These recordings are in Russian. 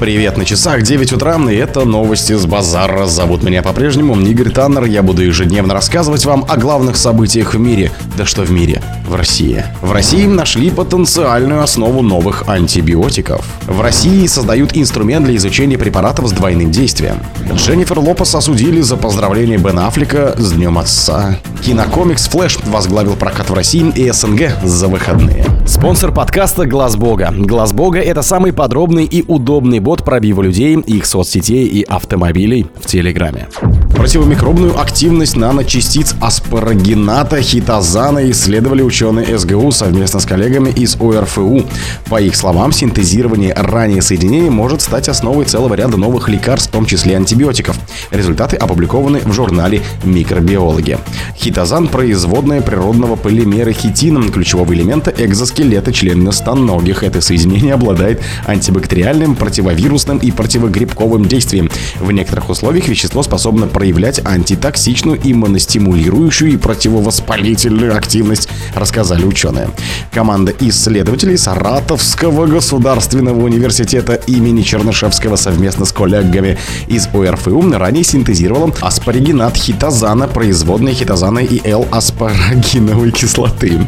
Привет на часах 9 утра, и это новости с базара. Зовут меня по-прежнему Игорь Таннер. Я буду ежедневно рассказывать вам о главных событиях в мире. Да что в мире? В России. В России нашли потенциальную основу новых антибиотиков. В России создают инструмент для изучения препаратов с двойным действием. Дженнифер Лопес осудили за поздравление Бен Аффлека с Днем Отца. Кинокомикс Флэш возглавил прокат в России и СНГ за выходные. Спонсор подкаста Глаз Бога. Глаз Бога это самый подробный и удобный бот пробива людей, их соцсетей и автомобилей в Телеграме. Противомикробную активность наночастиц аспарагината хитозана исследовали ученые СГУ совместно с коллегами из ОРФУ. По их словам, синтезирование ранее соединений может стать основой целого ряда новых лекарств, в том числе антибиотиков. Результаты опубликованы в журнале «Микробиологи». Хитозан – производная природного полимера хитина, ключевого элемента экзоскелета членистоногих. Это соединение обладает антибактериальным, противовирусным и противогрибковым действием. В некоторых условиях вещество способно проявлять антитоксичную, иммуностимулирующую и противовоспалительную активность, рассказали ученые. Команда исследователей Саратовского государственного университета имени Чернышевского совместно с коллегами из ОРФУ ранее синтезировала аспарагинат хитозана, производные хитозана и L-аспарагиновой кислоты.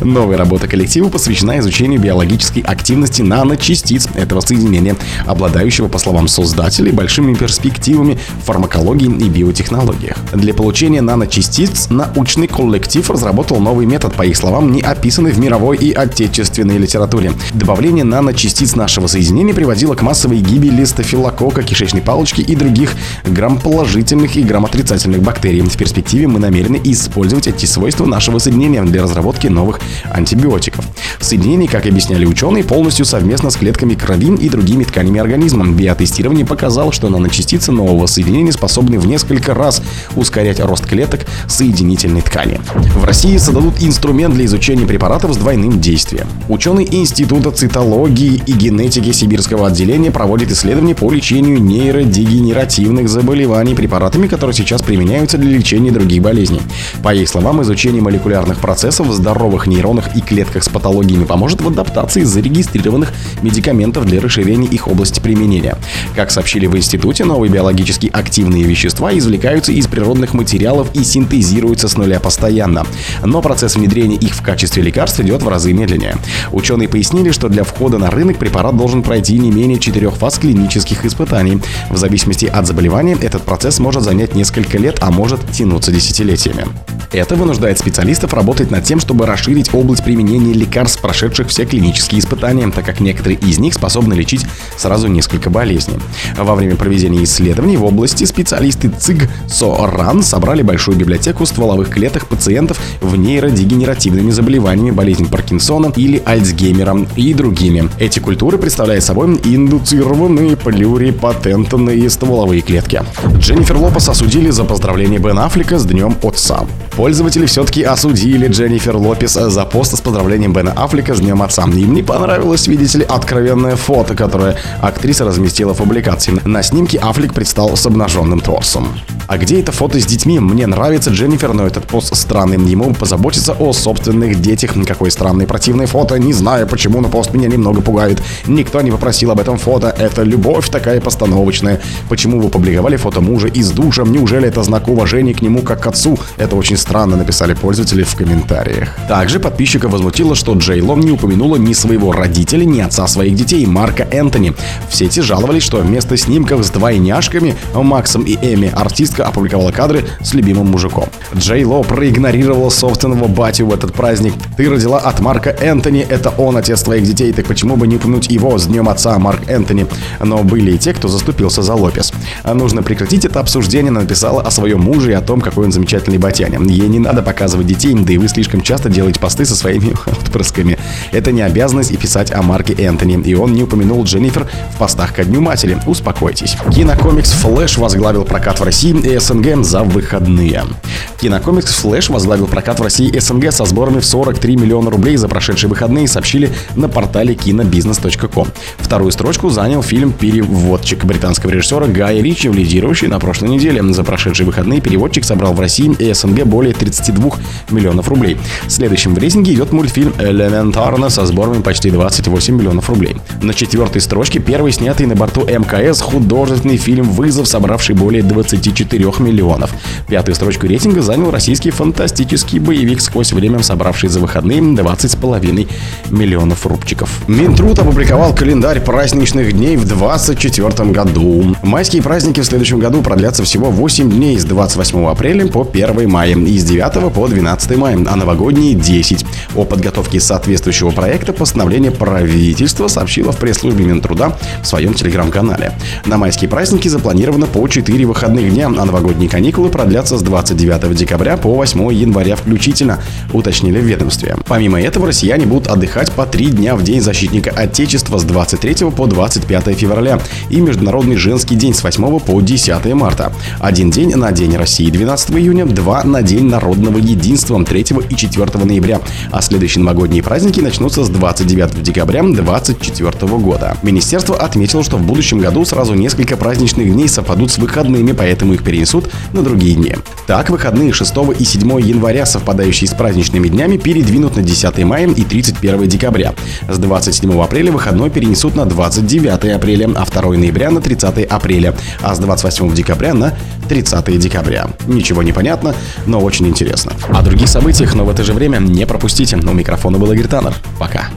Новая работа коллектива посвящена изучению биологической активности наночастиц этого соединения, обладающего, по словам создателей, большими перспективами в фармакологии и биотехнологиях. Для получения наночастиц научный коллектив разработал новый метод, по их словам, не описанный в мировой и отечественной литературе. Добавление наночастиц нашего соединения приводило к массовой гибели стафилококка, кишечной палочки и других грамположительных и грамотрицательных бактерий. В перспективе мы намерены использовать эти свойства нашего соединения для разработки новых антибиотиков. Соединение, как объясняли ученые, полностью совместно с клетками крови и другими тканями организма. Биотестирование показало, что наночастицы нового соединения способны в несколько раз ускорять рост клеток соединительной ткани. В России создадут инструмент для изучения препаратов с двойным действием. Ученые Института цитологии и генетики Сибирского отделения проводят исследования по лечению нейродегенеративных заболеваний препаратами, которые сейчас применяются для лечения других болезней. По их словам, изучение молекулярных процессов в здоровых нейронах и клетках с патологиями поможет в адаптации зарегистрированных медикаментов для расширения их области применения. Как сообщили в институте, новые биологически активные вещества извлекаются из природных материалов и синтезируются с нуля постоянно. Но процесс внедрения их в качестве лекарств идет в разы медленнее. Ученые пояснили, что для входа на рынок препарат должен пройти не менее четырех фаз клинических испытаний. В зависимости от заболевания этот процесс может занять несколько лет, а может тянуться десятилетиями. Это вынуждает специалистов работать над тем, чтобы расширить область применения лекарств, прошедших все клинические испытания, так как некоторые из них способны лечить сразу несколько болезней. Во время проведения исследований в области специалисты ЦИГ СОРАН собрали большую библиотеку стволовых клеток пациентов в нейродегенеративными заболеваниями, болезнь Паркинсона или Альцгеймера и другими. Эти культуры представляют собой индуцированные плюрипатентные стволовые клетки. Дженнифер Лопес осудили за поздравление Бен Аффлека с Днем Отца. Пользователи все-таки осудили Дженнифер Лопес за пост с поздравлением Бена Аффлека с Днем Отца. Им не понравилось, видите ли, откровенное фото, которое актриса разместила в публикации. На снимке Аффлек предстал с обнаженным торсом. А где это фото с детьми? Мне нравится Дженнифер, но этот пост странный. Ему позаботиться о собственных детях. Какое странное противное фото. Не знаю почему, но пост меня немного пугает. Никто не попросил об этом фото. Это любовь такая постановочная. Почему вы публиковали фото мужа из душа? Неужели это знак уважения к нему как к отцу? Это очень странно, написали пользователи в комментариях. Также подписчика возмутило, что Джей Ло не упомянула ни своего родителя, ни отца своих детей, Марка Энтони. В сети жаловались, что вместо снимков с двойняшками Максом и Эми артистка опубликовала кадры с любимым мужиком. Джей Ло проигнорировала собственного батю в этот праздник. Ты родила от Марка Энтони, это он отец твоих детей, так почему бы не упомянуть его с днем отца Марк Энтони? Но были и те, кто заступился за Лопес. Нужно прекратить это обсуждение, написала о своем муже и о том, какой он замечательный батяня. Ей не надо показывать детей, да и вы слишком часто делаете посты со своими отпрысками. Это не обязанность и писать о Марке Энтони, и он не упомянул Дженнифер в постах ко Дню Матери. Успокойтесь. Кинокомикс Флэш возглавил прокат в России и СНГ за выходные. Кинокомикс Флэш возглавил прокат в России СНГ со сборами в 43 миллиона рублей за прошедшие выходные, сообщили на портале кинобизнес.ком. Вторую строчку занял фильм «Переводчик» британского режиссера Гая Ричи, лидирующий на прошлой неделе. За прошедшие выходные переводчик собрал в России и СНГ более 32 миллионов рублей. Следующим в рейтинге идет мультфильм «Элементарно» со сборами почти 28 миллионов рублей. На четвертой строчке первый снятый на борту МКС художественный фильм «Вызов», собравший более 24 миллионов. Пятую строчку рейтинга занял российский фантастический боевик сквозь время, собравший за выходные 20,5 миллионов рубчиков. Минтруд опубликовал календарь праздничных дней в 2024 году. Майские праздники в следующем году продлятся всего 8 дней с 28 апреля по 1 мая и с 9 по 12 мая, а новогодние 10. О подготовке соответствующего проекта постановление правительства сообщило в пресс-службе Минтруда в своем телеграм-канале. На майские праздники запланировано по 4 выходных дня, а новогодние каникулы продлятся с 29 декабря по 8 января включительно, уточнили в ведомстве. Помимо этого, россияне будут отдыхать по 3 дня в День защитника Отечества с 23 по 25 февраля и Международный женский день с 8 по 10 марта. Один день на День России 12 июня, два на День народного единства 3 и 4 ноября, а следующие новогодние праздники начнутся с 29 декабря 2024 года. Министерство отметило, что в будущем году сразу несколько праздничных дней совпадут с выходными, поэтому их перенесут на другие дни. Так, выходные 6 и 7 января, совпадающие с праздничными днями, передвинут на 10 мая и 31 декабря. С 27 апреля выходной перенесут на 29 апреля, а 2 ноября на 30 апреля, а с 28 декабря на 30 декабря. Ничего не понятно, но очень интересно. О других событиях, но в это же время не пропустите. У микрофона был Игорь Таннер. Пока.